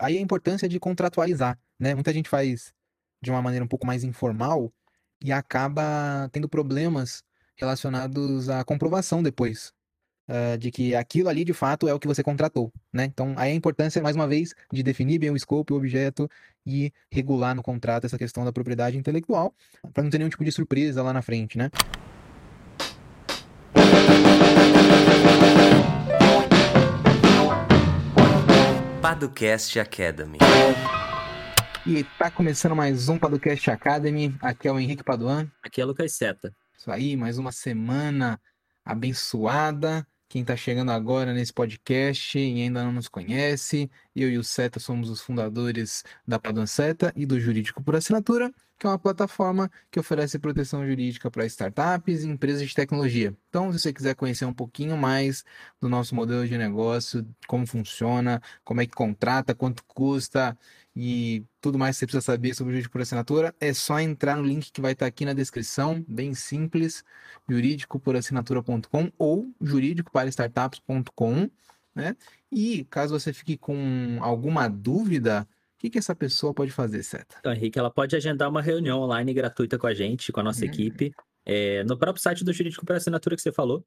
Aí a importância de contratualizar, né? Muita gente faz de uma maneira um pouco mais informal e acaba tendo problemas relacionados à comprovação depois uh, de que aquilo ali de fato é o que você contratou, né? Então aí a importância mais uma vez de definir bem o escopo, o objeto e regular no contrato essa questão da propriedade intelectual para não ter nenhum tipo de surpresa lá na frente, né? Paducast Academy. E tá começando mais um Paducast Academy. Aqui é o Henrique Paduan. Aqui é o Lucas Seta. Isso aí, mais uma semana abençoada. Quem está chegando agora nesse podcast e ainda não nos conhece, eu e o Seta somos os fundadores da Paduan Seta e do Jurídico por Assinatura que é uma plataforma que oferece proteção jurídica para startups e empresas de tecnologia. Então, se você quiser conhecer um pouquinho mais do nosso modelo de negócio, como funciona, como é que contrata, quanto custa e tudo mais que você precisa saber sobre o jurídico por assinatura, é só entrar no link que vai estar aqui na descrição, bem simples, juridicoporassinatura.com ou juridicoparastartups.com, né? E caso você fique com alguma dúvida, o que, que essa pessoa pode fazer, Seta? Então, Henrique, ela pode agendar uma reunião online gratuita com a gente, com a nossa uhum. equipe, é, no próprio site do Jurídico por Assinatura que você falou.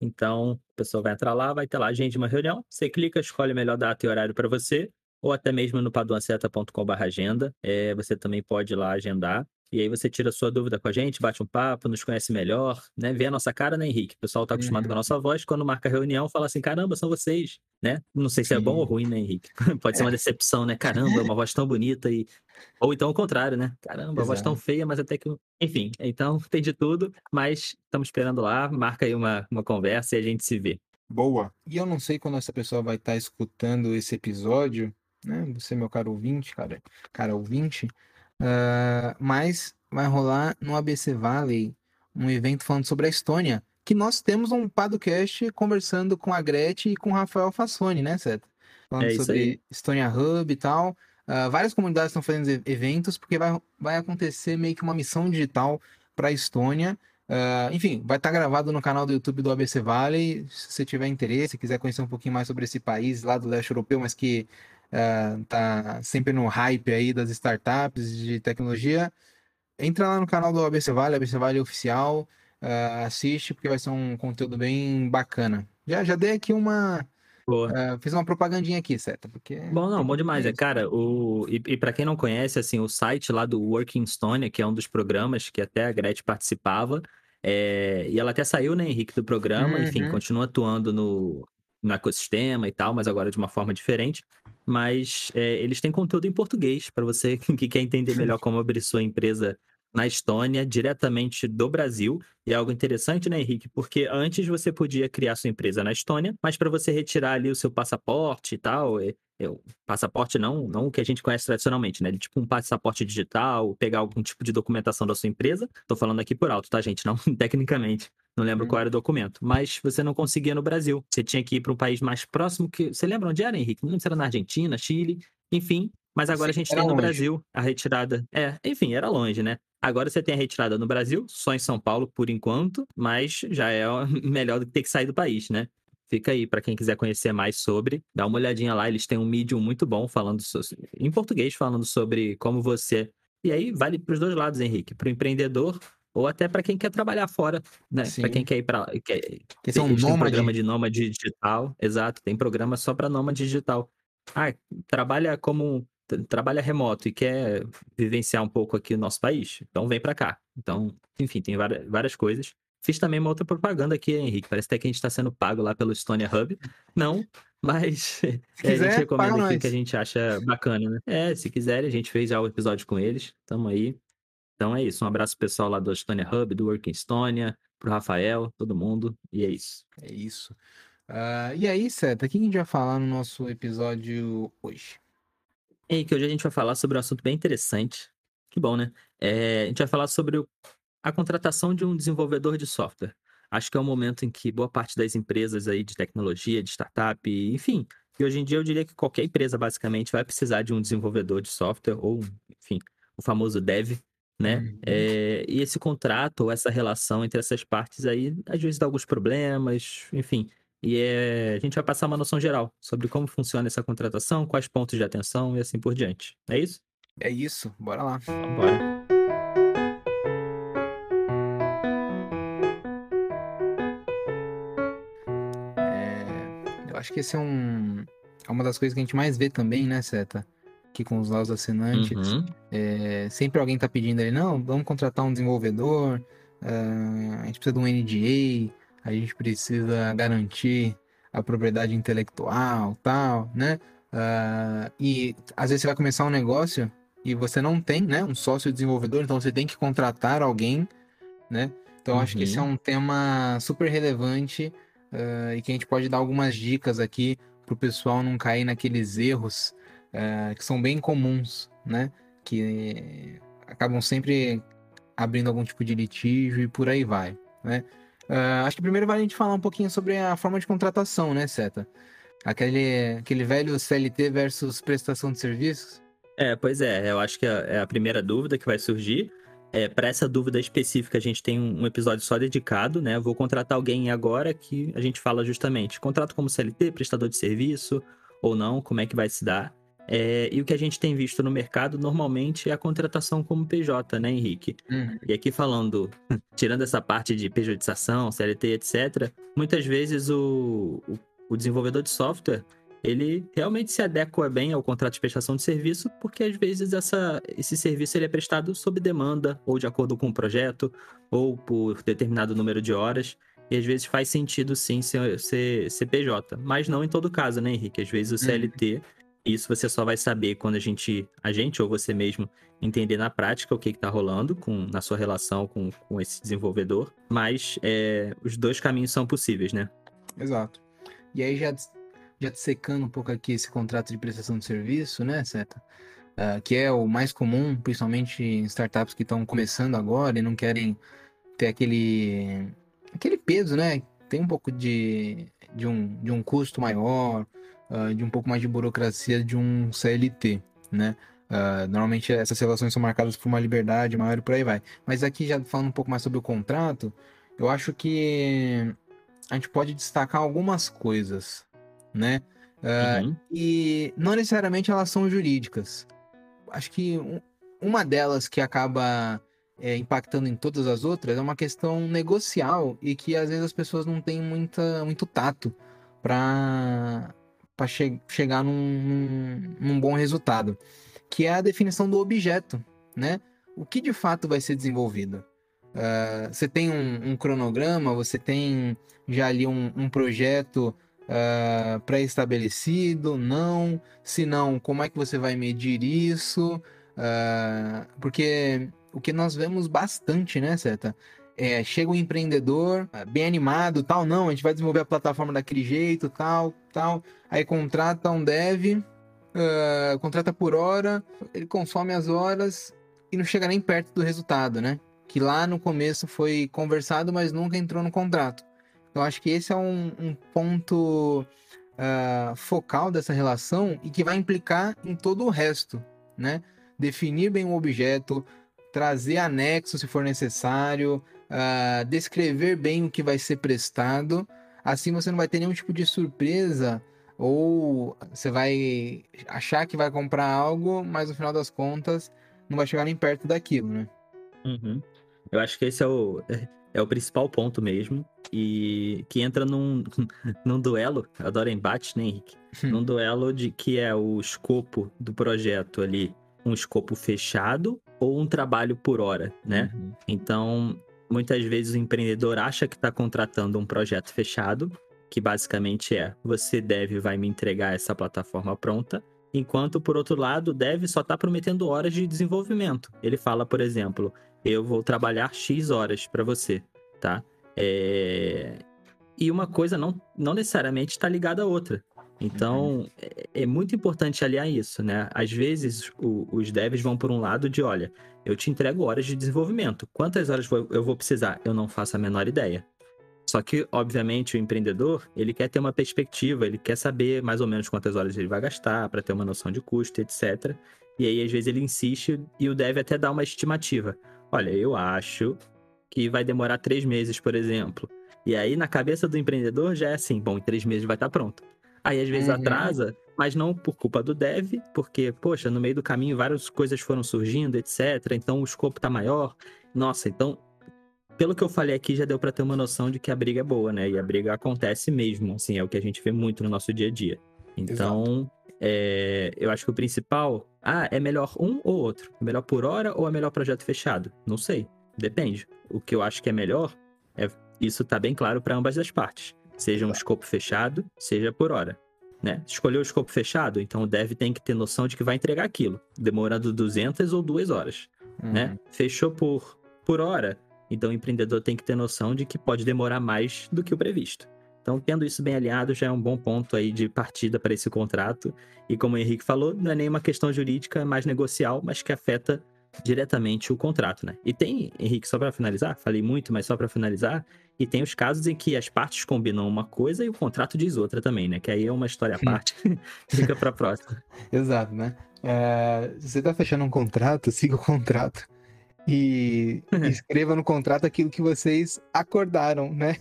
Então, a pessoa vai entrar lá, vai ter lá, agende uma reunião, você clica, escolhe a melhor data e horário para você, ou até mesmo no paduanceta.com.br agenda, é, você também pode ir lá agendar. E aí você tira a sua dúvida com a gente, bate um papo, nos conhece melhor, né? Vê a nossa cara, né, Henrique? O pessoal tá acostumado uhum. com a nossa voz, quando marca reunião, fala assim, caramba, são vocês, né? Não sei se Sim. é bom ou ruim, né, Henrique? Pode é. ser uma decepção, né? Caramba, uma voz tão bonita e... Ou então o contrário, né? Caramba, Exato. voz tão feia, mas até que... Enfim, então tem de tudo, mas estamos esperando lá, marca aí uma, uma conversa e a gente se vê. Boa. E eu não sei quando essa pessoa vai estar tá escutando esse episódio, né? Você, meu caro ouvinte, cara, cara ouvinte, uh, mas vai rolar no ABC Valley um evento falando sobre a Estônia, que nós temos um podcast conversando com a Gretchen e com o Rafael Fassoni, né, Seta? Falando é sobre aí. Estônia Hub e tal. Uh, várias comunidades estão fazendo eventos, porque vai, vai acontecer meio que uma missão digital para a Estônia. Uh, enfim, vai estar tá gravado no canal do YouTube do ABC Valley. Se você tiver interesse, quiser conhecer um pouquinho mais sobre esse país lá do leste europeu, mas que uh, tá sempre no hype aí das startups de tecnologia, entra lá no canal do ABC Vale, ABC Vale Oficial, uh, assiste, porque vai ser um conteúdo bem bacana. Já, já dei aqui uma. Uh, fiz uma propagandinha aqui, certo? Porque... Bom, não, bom demais. É, cara, o... e, e para quem não conhece, assim, o site lá do Working Estonia, que é um dos programas que até a Gretchen participava, é... e ela até saiu, né, Henrique, do programa, uhum. enfim, continua atuando no, no ecossistema e tal, mas agora de uma forma diferente. Mas é, eles têm conteúdo em português para você que quer entender melhor como abrir sua empresa na Estônia, diretamente do Brasil. E é algo interessante, né, Henrique? Porque antes você podia criar sua empresa na Estônia, mas para você retirar ali o seu passaporte e tal, é, é, passaporte não, não o que a gente conhece tradicionalmente, né? Tipo um passaporte digital, pegar algum tipo de documentação da sua empresa. Tô falando aqui por alto, tá, gente? Não tecnicamente. Não lembro qual era o documento. Mas você não conseguia no Brasil. Você tinha que ir para um país mais próximo que. Você lembra onde era, Henrique? Não lembro se era na Argentina, Chile, enfim. Mas agora Sim, a gente tem no longe. Brasil a retirada. É, enfim, era longe, né? Agora você tem a retirada no Brasil, só em São Paulo por enquanto, mas já é melhor do que ter que sair do país, né? Fica aí para quem quiser conhecer mais sobre, dá uma olhadinha lá, eles têm um medium muito bom falando so... em português falando sobre como você e aí vale para os dois lados, Henrique, para o empreendedor ou até para quem quer trabalhar fora, né? Para quem quer ir para quer... que são tem, um programa de nômade digital, exato, tem programa só para nômade digital. Ah, trabalha como trabalha remoto e quer vivenciar um pouco aqui no nosso país, então vem para cá. Então, enfim, tem várias, várias coisas. Fiz também uma outra propaganda aqui, Henrique. Parece até que a gente está sendo pago lá pelo Estonia Hub. Não, mas é, quiser, a gente recomenda aqui o que a gente acha bacana, né? É, se quiserem, a gente fez já o episódio com eles. Tamo aí. Então é isso. Um abraço pessoal lá do Estonia Hub, do Working Estonia, pro Rafael, todo mundo. E é isso. É isso. Uh, e aí, Seta, o que a gente vai falar no nosso episódio hoje? E que hoje a gente vai falar sobre um assunto bem interessante. Que bom, né? É, a gente vai falar sobre a contratação de um desenvolvedor de software. Acho que é um momento em que boa parte das empresas aí de tecnologia, de startup, enfim, e hoje em dia eu diria que qualquer empresa basicamente vai precisar de um desenvolvedor de software ou, enfim, o famoso dev, né? Uhum. É, e esse contrato ou essa relação entre essas partes aí, às vezes dá alguns problemas, enfim. E é, a gente vai passar uma noção geral sobre como funciona essa contratação, quais pontos de atenção e assim por diante. É isso? É isso, bora lá. Então, bora. É, eu acho que esse é um é uma das coisas que a gente mais vê também, né, Seta? Aqui com os nossos assinantes. Uhum. É, sempre alguém tá pedindo ali, não, vamos contratar um desenvolvedor, uh, a gente precisa de um NDA, a gente precisa garantir a propriedade intelectual, tal, né? Uh, e às vezes você vai começar um negócio e você não tem, né, um sócio desenvolvedor, então você tem que contratar alguém, né? Então uhum. acho que esse é um tema super relevante uh, e que a gente pode dar algumas dicas aqui para o pessoal não cair naqueles erros uh, que são bem comuns, né? Que acabam sempre abrindo algum tipo de litígio e por aí vai, né? Uh, acho que primeiro vale a gente falar um pouquinho sobre a forma de contratação, né, Seta? Aquele, aquele velho CLT versus prestação de serviços. É, pois é, eu acho que é a primeira dúvida que vai surgir. É, para essa dúvida específica, a gente tem um episódio só dedicado, né? vou contratar alguém agora que a gente fala justamente contrato como CLT, prestador de serviço ou não, como é que vai se dar. É, e o que a gente tem visto no mercado normalmente é a contratação como PJ, né, Henrique? Uhum. E aqui falando, tirando essa parte de pejotização, CLT, etc., muitas vezes o, o, o desenvolvedor de software ele realmente se adequa bem ao contrato de prestação de serviço, porque às vezes essa, esse serviço ele é prestado sob demanda, ou de acordo com o projeto, ou por determinado número de horas. E às vezes faz sentido sim ser, ser CPJ, mas não em todo caso, né, Henrique? Às vezes o CLT, uhum. Isso você só vai saber quando a gente, a gente ou você mesmo, entender na prática o que está rolando com, na sua relação com, com esse desenvolvedor. Mas é, os dois caminhos são possíveis, né? Exato. E aí já já secando um pouco aqui esse contrato de prestação de serviço, né, Seta? Uh, que é o mais comum, principalmente em startups que estão começando agora e não querem ter aquele, aquele peso, né? Tem um pouco de, de, um, de um custo maior, uh, de um pouco mais de burocracia de um CLT, né? Uh, normalmente essas relações são marcadas por uma liberdade maior e por aí vai. Mas aqui já falando um pouco mais sobre o contrato, eu acho que a gente pode destacar algumas coisas, né? Uh, uhum. E não necessariamente elas são jurídicas. Acho que um, uma delas que acaba é, impactando em todas as outras é uma questão negocial e que às vezes as pessoas não têm muita, muito tato para che chegar num, num, num, bom resultado, que é a definição do objeto, né? O que de fato vai ser desenvolvido? Uh, você tem um, um, cronograma, você tem já ali um, um projeto uh, pré-estabelecido? Não? Se não, como é que você vai medir isso? Uh, porque o que nós vemos bastante, né, Seta? É, chega um empreendedor ah, bem animado, tal, não, a gente vai desenvolver a plataforma daquele jeito, tal, tal. Aí contrata um dev, uh, contrata por hora, ele consome as horas e não chega nem perto do resultado, né? Que lá no começo foi conversado, mas nunca entrou no contrato. Eu acho que esse é um, um ponto uh, focal dessa relação e que vai implicar em todo o resto, né? Definir bem o objeto, trazer anexo se for necessário, uh, descrever bem o que vai ser prestado. Assim você não vai ter nenhum tipo de surpresa ou você vai achar que vai comprar algo, mas no final das contas não vai chegar nem perto daquilo, né? Uhum. Eu acho que esse é o é o principal ponto mesmo. E que entra num, num duelo, adoro embate, né, Henrique? Hum. num duelo de que é o escopo do projeto ali, um escopo fechado ou um trabalho por hora, né? Uhum. Então, muitas vezes o empreendedor acha que está contratando um projeto fechado, que basicamente é: você deve vai me entregar essa plataforma pronta, enquanto por outro lado, deve só está prometendo horas de desenvolvimento. Ele fala, por exemplo, eu vou trabalhar X horas para você, tá? É... E uma coisa não, não necessariamente está ligada à outra. Então, é, é, muito importante aliar isso, né? Às vezes, o, os devs vão por um lado de, olha, eu te entrego horas de desenvolvimento. Quantas horas eu vou precisar? Eu não faço a menor ideia. Só que, obviamente, o empreendedor, ele quer ter uma perspectiva, ele quer saber mais ou menos quantas horas ele vai gastar para ter uma noção de custo, etc. E aí, às vezes, ele insiste e o dev até dá uma estimativa. Olha, eu acho que vai demorar três meses, por exemplo. E aí, na cabeça do empreendedor, já é assim: bom, em três meses vai estar pronto. Aí, às vezes, Uhum. atrasa, mas não por culpa do dev, porque, poxa, no meio do caminho várias coisas foram surgindo, etc. Então, o escopo tá maior. Nossa, então, pelo que eu falei aqui, já deu pra ter uma noção de que a briga é boa, né? E a briga acontece mesmo, assim, é o que a gente vê muito no nosso dia a dia. Então, é, eu acho que o principal. Ah, é melhor um ou outro? É melhor por hora ou é melhor projeto fechado? Não sei. Depende. O que eu acho que é melhor é isso tá bem claro para ambas as partes. Seja um escopo fechado, seja por hora. Né? Escolheu o escopo fechado, então o dev tem que ter noção de que vai entregar aquilo, demorando 200 ou 2 horas. Uhum. Né? Fechou por, por hora, então o empreendedor tem que ter noção de que pode demorar mais do que o previsto. Então, tendo isso bem alinhado, já é um bom ponto aí de partida para esse contrato. E como o Henrique falou, não é nenhuma questão jurídica, é mais negocial, mas que afeta diretamente o contrato, né? E tem, Henrique, só para finalizar, falei muito, mas só para finalizar, e tem os casos em que as partes combinam uma coisa e o contrato diz outra também, né? Que aí é uma história à parte, fica para próxima. Exato, né? É, se você tá fechando um contrato, siga o contrato. E escreva no contrato aquilo que vocês acordaram, né?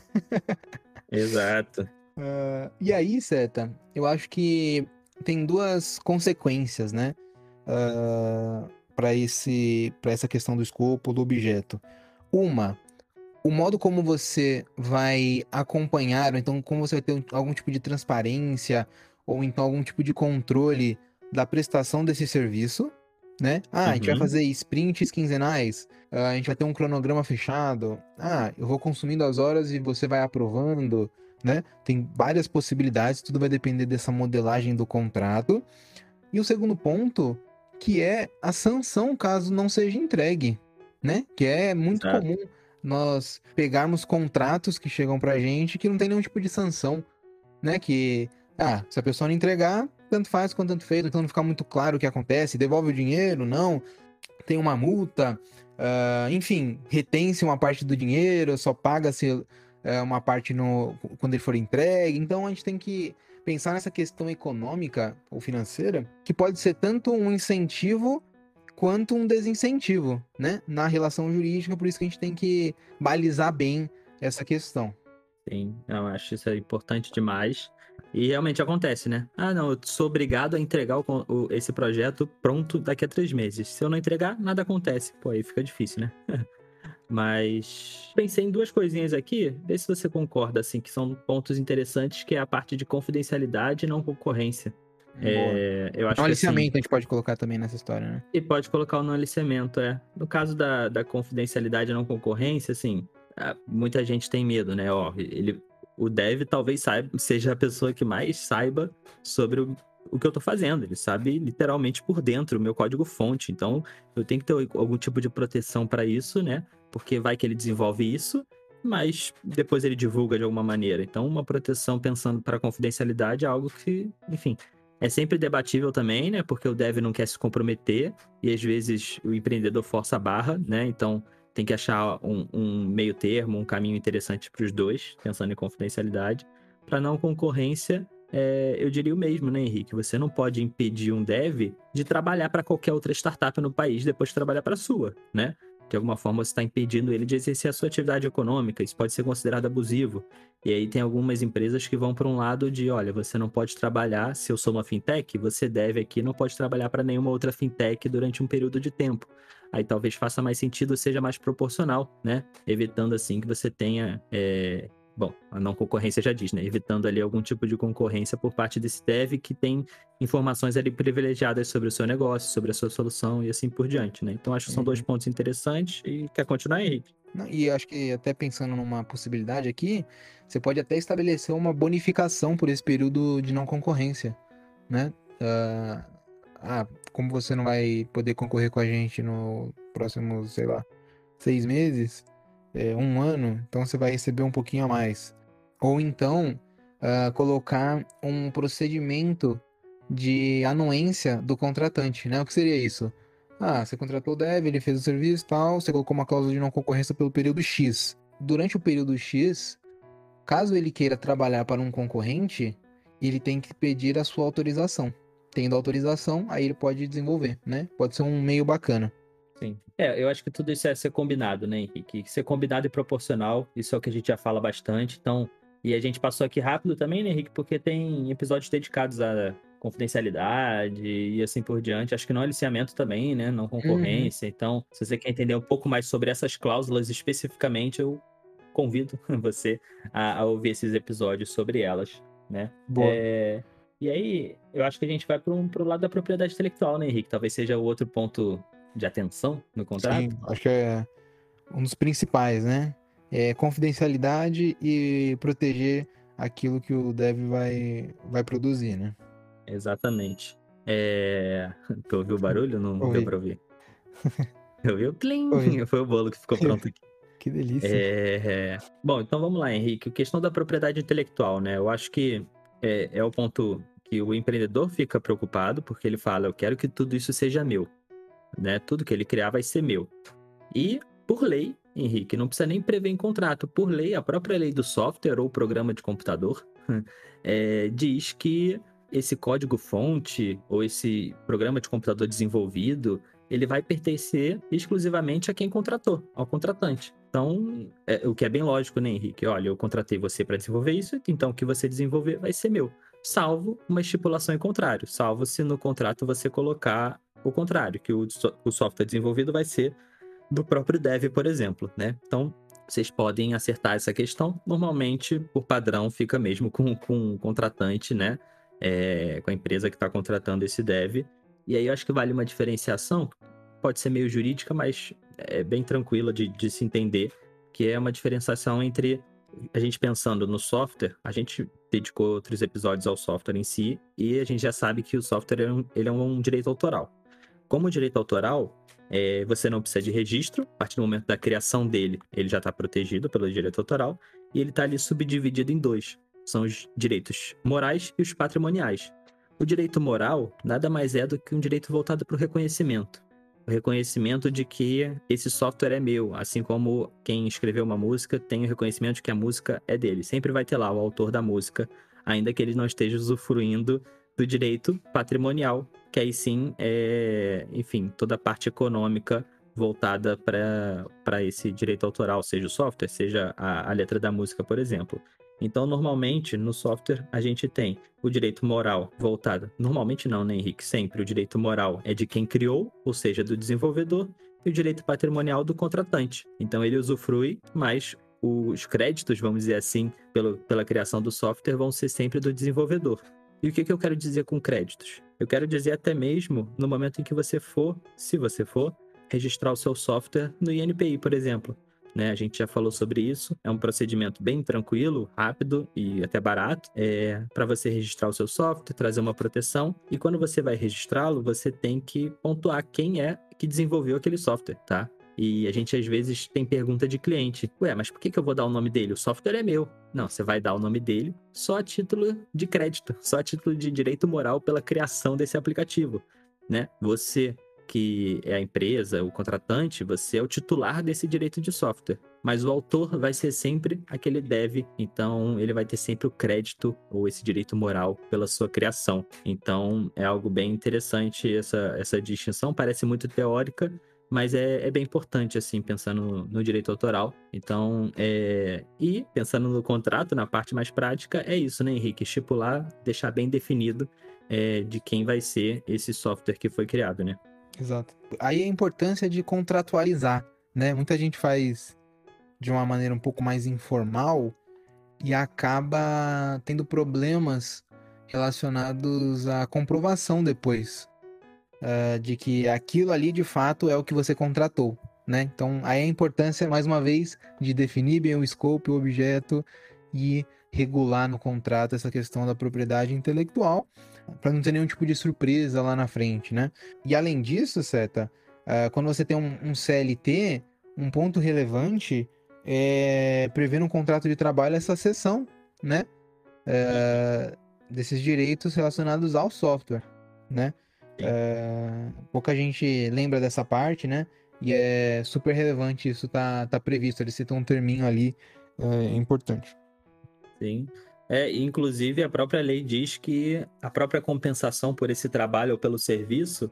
Exato. Ah, e aí, Seta, eu acho que tem duas consequências, né? esse, para essa questão do escopo do objeto. Uma, o modo como você vai acompanhar, ou então como você vai ter um- algum tipo de transparência, ou então algum tipo de controle da prestação desse serviço, né? Ah, a gente vai Uhum. fazer sprints quinzenais, ah, a gente vai ter um cronograma fechado. Ah, eu vou consumindo as horas e você vai aprovando, né? Tem várias possibilidades, tudo vai depender dessa modelagem do contrato. E o segundo ponto, que é a sanção caso não seja entregue, né? Que é muito Exato. comum nós pegarmos contratos que chegam pra gente que não tem nenhum tipo de sanção, né? Que, ah, se a pessoa não entregar, tanto faz quanto tanto fez, então não fica muito claro o que acontece, devolve o dinheiro, não, tem uma multa, ah, enfim, retém-se uma parte do dinheiro, só paga-se eh, uma parte no, quando ele for entregue, então a gente tem que pensar nessa questão econômica ou financeira, que pode ser tanto um incentivo quanto um desincentivo, né? Na relação jurídica, por isso que a gente tem que balizar bem essa questão. Sim, eu acho isso é importante demais. E realmente acontece, né? Ah, não, eu sou obrigado a entregar o o- esse projeto pronto daqui a três meses. Se eu não entregar, nada acontece. Pô, aí fica difícil, né? Mas pensei em duas coisinhas aqui, vê se você concorda, assim, que são pontos interessantes, que é a parte de confidencialidade e não concorrência. É, eu acho Um que assim, aliciamento a gente pode colocar também nessa história, né? e pode colocar o no aliciamento, é. No caso da, da confidencialidade e não concorrência, assim, muita gente tem medo, né? Ó, ele, o dev talvez saiba, seja a pessoa que mais saiba sobre o, o que eu tô fazendo. Ele sabe literalmente por dentro o meu código fonte. Então, eu tenho que ter algum tipo de proteção para isso, né? Porque vai que ele desenvolve isso, mas depois ele divulga de alguma maneira. Então, uma proteção pensando para confidencialidade é algo que, enfim, é sempre debatível também, né? Porque o dev não quer se comprometer e às vezes o empreendedor força a barra, né? Então tem que achar um, um meio termo, um caminho interessante para os dois, pensando em confidencialidade. Para não concorrência, é, eu diria o mesmo, né, Henrique? Você não pode impedir um dev de trabalhar para qualquer outra startup no país depois de trabalhar para a sua, né? De alguma forma você está impedindo ele de exercer a sua atividade econômica, isso pode ser considerado abusivo. E aí tem algumas empresas que vão para um lado de, olha, você não pode trabalhar, se eu sou uma fintech, você deve aqui, não pode trabalhar para nenhuma outra fintech durante um período de tempo. Aí talvez faça mais sentido, seja mais proporcional, né? Evitando assim que você tenha, é, bom, a não concorrência já diz, né? Evitando ali algum tipo de concorrência por parte desse dev que tem informações ali privilegiadas sobre o seu negócio, sobre a sua solução e assim por diante, né? Então acho que são dois pontos interessantes e quer continuar, Henrique? Não, e acho que até pensando numa possibilidade aqui, você pode até estabelecer uma bonificação por esse período de não concorrência, né? Ah, ah, como você não vai poder concorrer com a gente no próximo, sei lá, seis meses, é, um ano, então você vai receber um pouquinho a mais. Ou então, ah, colocar um procedimento de anuência do contratante, né? O que seria isso? Ah, você contratou o dev, ele fez o serviço e tal, você colocou uma cláusula de não concorrência pelo período X. Durante o período X, caso ele queira trabalhar para um concorrente, ele tem que pedir a sua autorização. Tendo autorização, aí ele pode desenvolver, né? Pode ser um meio bacana. Sim. É, eu acho que tudo isso é ser combinado, né, Henrique? Ser combinado e proporcional, isso é o que a gente já fala bastante. Então, e a gente passou aqui rápido também, né, Henrique? Porque tem episódios dedicados a confidencialidade e assim por diante. Acho que não aliciamento também, né? Não concorrência. Uhum. Então, se você quer entender um pouco mais sobre essas cláusulas especificamente, eu convido você a, a ouvir esses episódios sobre elas, né? Boa. É... E aí, eu acho que a gente vai para o lado da propriedade intelectual, né, Henrique? Talvez seja o outro ponto de atenção no contrato. Sim, acho que é um dos principais, né? É confidencialidade e proteger aquilo que o dev vai, vai produzir, né? Exatamente. É... Tu ouviu o barulho? Não Ouvi. deu pra ouvir. Ouviu? Plim! Ouvi. Foi o bolo que ficou pronto aqui. Que delícia. É... Bom, então vamos lá, Henrique. A questão da propriedade intelectual, né? Eu acho que é, é o ponto que o empreendedor fica preocupado, porque ele fala, eu quero que tudo isso seja meu. Né? Tudo que ele criar vai ser meu. E, por lei, Henrique, não precisa nem prever em contrato. Por lei, a própria lei do software ou programa de computador é, diz que esse código-fonte ou esse programa de computador desenvolvido, ele vai pertencer exclusivamente a quem contratou, ao contratante. Então, é, o que é bem lógico, né, Henrique? Olha, eu contratei você para desenvolver isso, então o que você desenvolver vai ser meu. Salvo uma estipulação em contrário, salvo se no contrato você colocar o contrário, que o, o software desenvolvido vai ser do próprio dev, por exemplo, né? Então, vocês podem acertar essa questão. Normalmente, por padrão, fica mesmo com, com o contratante, né? é, com a empresa que está contratando esse dev. E aí eu acho que vale uma diferenciação, pode ser meio jurídica, mas é bem tranquila de, de se entender, que é uma diferenciação entre a gente pensando no software, a gente dedicou outros episódios ao software em si, e a gente já sabe que o software é um, ele é um direito autoral. Como direito autoral, é, você não precisa de registro, a partir do momento da criação dele, ele já está protegido pelo direito autoral, e ele está ali subdividido em dois são os direitos morais e os patrimoniais. O direito moral nada mais é do que um direito voltado para o reconhecimento. O reconhecimento de que esse software é meu, assim como quem escreveu uma música tem o reconhecimento de que a música é dele. Sempre vai ter lá o autor da música, ainda que ele não esteja usufruindo do direito patrimonial, que aí sim é, enfim, toda a parte econômica voltada para esse direito autoral, seja o software, seja a, a letra da música, por exemplo. Então, normalmente, no software, a gente tem o direito moral voltado. Normalmente não, né, Henrique? Sempre o direito moral é de quem criou, ou seja, do desenvolvedor, e o direito patrimonial do contratante. Então, ele usufrui, mas os créditos, vamos dizer assim, pelo, pela criação do software, vão ser sempre do desenvolvedor. E o que, que eu quero dizer com créditos? Eu quero dizer até mesmo no momento em que você for, se você for, registrar o seu software no INPI, por exemplo né? A gente já falou sobre isso. É um procedimento bem tranquilo, rápido e até barato. É para você registrar o seu software, trazer uma proteção. E quando você vai registrá-lo, você tem que pontuar quem é que desenvolveu aquele software, tá? E a gente às vezes tem pergunta de cliente: Ué, mas por que, eu vou dar o nome dele? O software é meu. Não, você vai dar o nome dele só a título de crédito, só a título de direito moral pela criação desse aplicativo, né? Você que é a empresa, o contratante, você é o titular desse direito de software. Mas o autor vai ser sempre aquele dev, então ele vai ter sempre o crédito ou esse direito moral pela sua criação. Então é algo bem interessante essa, essa distinção, parece muito teórica, mas é, é bem importante, assim, pensando no, direito autoral. Então, é... e pensando no contrato, na parte mais prática, é isso, né, Henrique? Estipular, deixar bem definido é, de quem vai ser esse software que foi criado, né? Exato. Aí a importância de contratualizar, né? Muita gente faz de uma maneira um pouco mais informal e acaba tendo problemas relacionados à comprovação depois uh, de que aquilo ali de fato é o que você contratou, né? Então aí a importância mais uma vez de definir bem o scope, o objeto e regular no contrato essa questão da propriedade intelectual para não ter nenhum tipo de surpresa lá na frente, né? E além disso, Seta, uh, quando você tem um, um, CLT, um ponto relevante é prever no contrato de trabalho essa sessão, né? Uh, desses direitos relacionados ao software, né? Uh, pouca gente lembra dessa parte, né? E é super relevante isso tá, tá previsto. Ele cita um terminho ali é importante. Sim. É, inclusive, a própria lei diz que a própria compensação por esse trabalho ou pelo serviço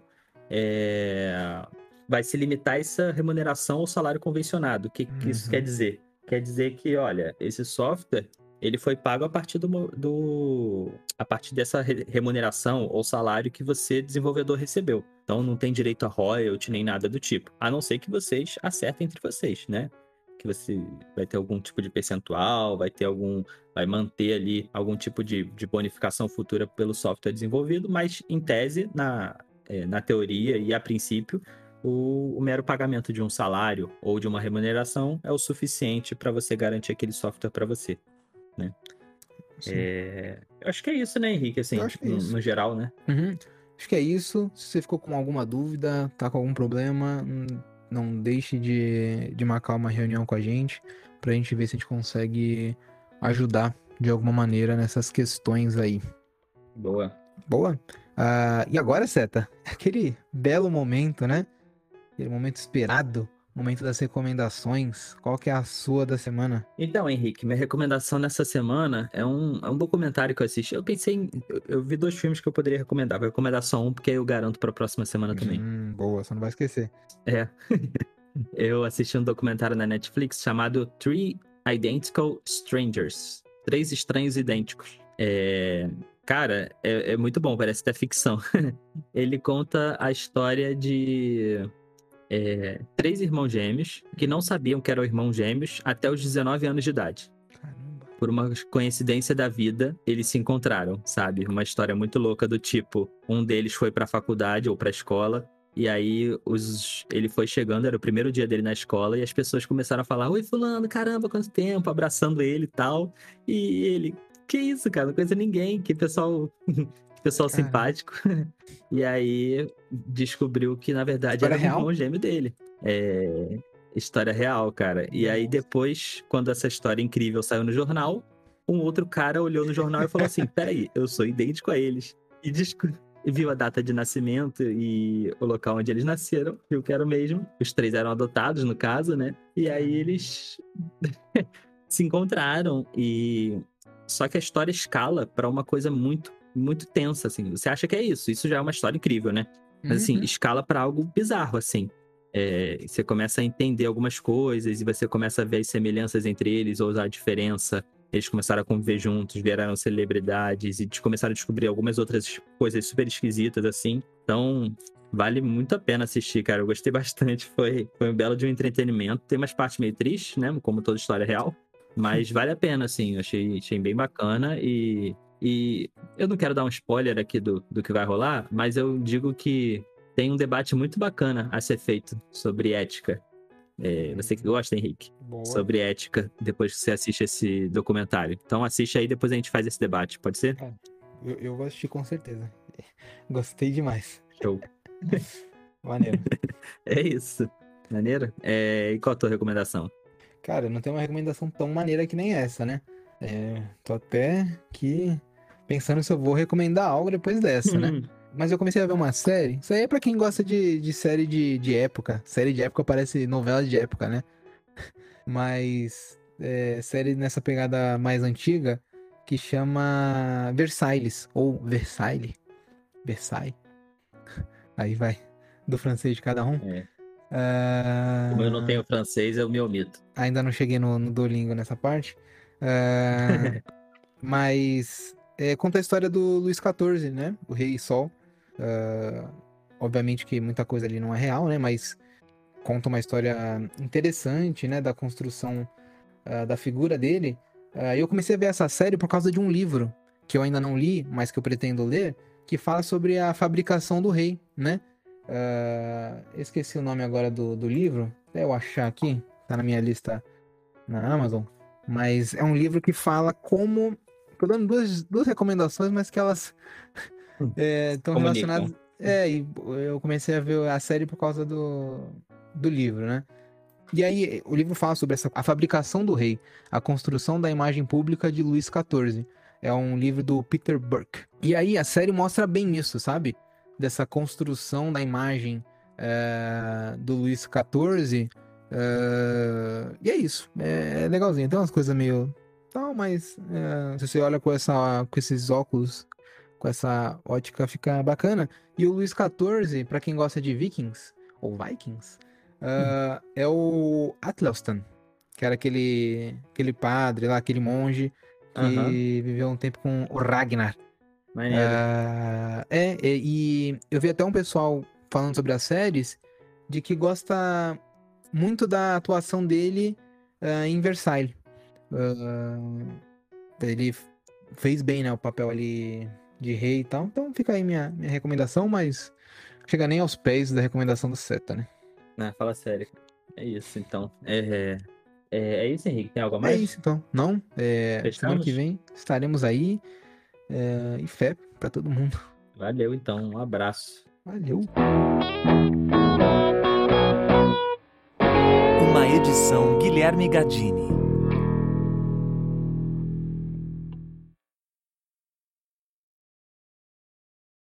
é, vai se limitar essa remuneração ao salário convencionado. O que, que isso Uhum. quer dizer? Quer dizer que, olha, esse software ele foi pago a partir do, do a partir dessa re- remuneração ou salário que você desenvolvedor recebeu. Então não tem direito a royalty nem nada do tipo, a não ser que vocês acertem entre vocês, né? Que você vai ter algum tipo de percentual, vai ter algum, vai manter ali algum tipo de, de bonificação futura pelo software desenvolvido, mas em tese, na, eh, na teoria e a princípio, o, o mero pagamento de um salário ou de uma remuneração é o suficiente para você garantir aquele software para você. Sim. É, Eu acho que é isso, né, Henrique? Assim, é no, geral, né? Uhum. Acho que é isso. Se você ficou com alguma dúvida, tá com algum problema, não deixe de, de marcar uma reunião com a gente pra gente ver se a gente consegue ajudar de alguma maneira nessas questões aí. Boa. Boa? Ah, e agora, Seta, aquele belo momento, né? Aquele momento esperado, momento das recomendações. Qual que é a sua da semana? Então, Henrique, minha recomendação nessa semana é um, é um documentário que eu assisti. Eu pensei em. Eu, eu vi dois filmes que eu poderia recomendar. Vou recomendar só um, porque aí eu garanto pra próxima semana também. Hum, boa, você não vai esquecer. É. eu assisti um documentário na Netflix chamado Three Identical Strangers. Três estranhos idênticos. É, Cara, é, é muito bom, parece até ficção. Ele conta a história de é, três irmãos gêmeos que não sabiam que eram irmãos gêmeos até os 19 anos de idade. Caramba. Por uma coincidência da vida, eles se encontraram, sabe? Uma história muito louca do tipo, um deles foi pra faculdade ou pra escola, e aí os... ele foi chegando, era o primeiro dia dele na escola, e as pessoas começaram a falar: Oi, Fulano, caramba, quanto tempo, abraçando ele e tal. E ele, que isso, cara, não conheço ninguém, que pessoal. Pessoal Caramba. simpático. e aí descobriu que, na verdade, História era o irmão gêmeo dele. É. História real, cara. E aí depois, quando essa história incrível saiu no jornal, um outro cara olhou no jornal e falou assim: peraí, eu sou idêntico a eles. E viu a data de nascimento e o local onde eles nasceram, viu que era o mesmo. Os três eram adotados, no caso, né? E aí eles se encontraram e. Só que a história escala pra uma coisa muito, muito tensa, assim. Você acha que é isso? Isso já é uma história incrível, né? Mas assim, Uhum. escala pra algo bizarro, assim. É, você começa a entender algumas coisas e você começa a ver as semelhanças entre eles ou a diferença. Eles começaram a conviver juntos, viraram celebridades e começaram a descobrir algumas outras coisas super esquisitas, assim. Então, vale muito a pena assistir, cara. Eu gostei bastante. Foi, foi um belo de um entretenimento. Tem umas partes meio tristes, né? Como toda história real. Mas vale a pena, assim. Eu achei, achei bem bacana e. E eu não quero dar um spoiler aqui do, do que vai rolar, mas eu digo que tem um debate muito bacana a ser feito sobre ética. É, você que gosta, Henrique, Boa. sobre ética, depois que você assiste esse documentário. Então assiste aí, depois a gente faz esse debate, pode ser? Eu, eu vou assistir com certeza. Gostei demais. Show. Maneiro. É isso. Maneiro? É, e qual a tua recomendação? Cara, não tem uma recomendação tão maneira que nem essa, né? É, tô até aqui pensando se eu vou recomendar algo depois dessa, né? Hum, Mas eu comecei a ver uma série. Isso aí é pra quem gosta de, de série de, de época. Série de época parece novela de época, né? Mas é, série nessa pegada mais antiga que chama Versailles. Ou Versailles. Versailles. Aí vai. Do francês de cada um. É. Ah, Como eu não tenho francês, eu me omito. Ainda não cheguei no, no Duolingo nessa parte. Ah, mas é, conta a história do Luís XIV, né? O Rei Sol. Ah, obviamente que muita coisa ali não é real, né? Mas conta uma história interessante, né? Da construção ah, da figura dele. E eu comecei a ver essa série por causa de um livro que eu ainda não li, mas que eu pretendo ler, que fala sobre a fabricação do rei, né? Esqueci o nome agora do, do livro. Até eu achar aqui, tá na minha lista na Amazon. Mas é um livro que fala como. Tô dando duas, duas recomendações, mas que elas estão Comunicam. relacionadas. É, e eu comecei a ver a série por causa do, do livro, né? E aí, o livro fala sobre essa, a fabricação do rei, a construção da imagem pública de Luís XIV. É um livro do Peter Burke. E aí, a série mostra bem isso, sabe? Dessa construção da imagem eh, do Luís XIV. eh, e é isso. É, é legalzinho. Tem umas coisas meio. Tal, mas eh, se você olha com, essa, com esses óculos, com essa ótica, fica bacana. E o Luís XIV, pra quem gosta de Vikings, ou Vikings, uh, é o Atlelstan, que era aquele, aquele padre lá, aquele monge que viveu um tempo com o Ragnar. Ah, é, é, e eu vi até um pessoal falando sobre as séries de que gosta muito da atuação dele ah, em Versailles. Ah, ele fez bem, né, o papel ali de rei e tal. Então fica aí minha, minha recomendação, mas não chega nem aos pés da recomendação do Seta, né? Ah, fala sério. É isso, então. É, é, é isso, Henrique. Tem algo a É mais? isso então. Não? É, semana que vem estaremos aí. é, e fé pra todo mundo. Valeu, então. Um abraço. Valeu! Uma edição Guilherme Gadini.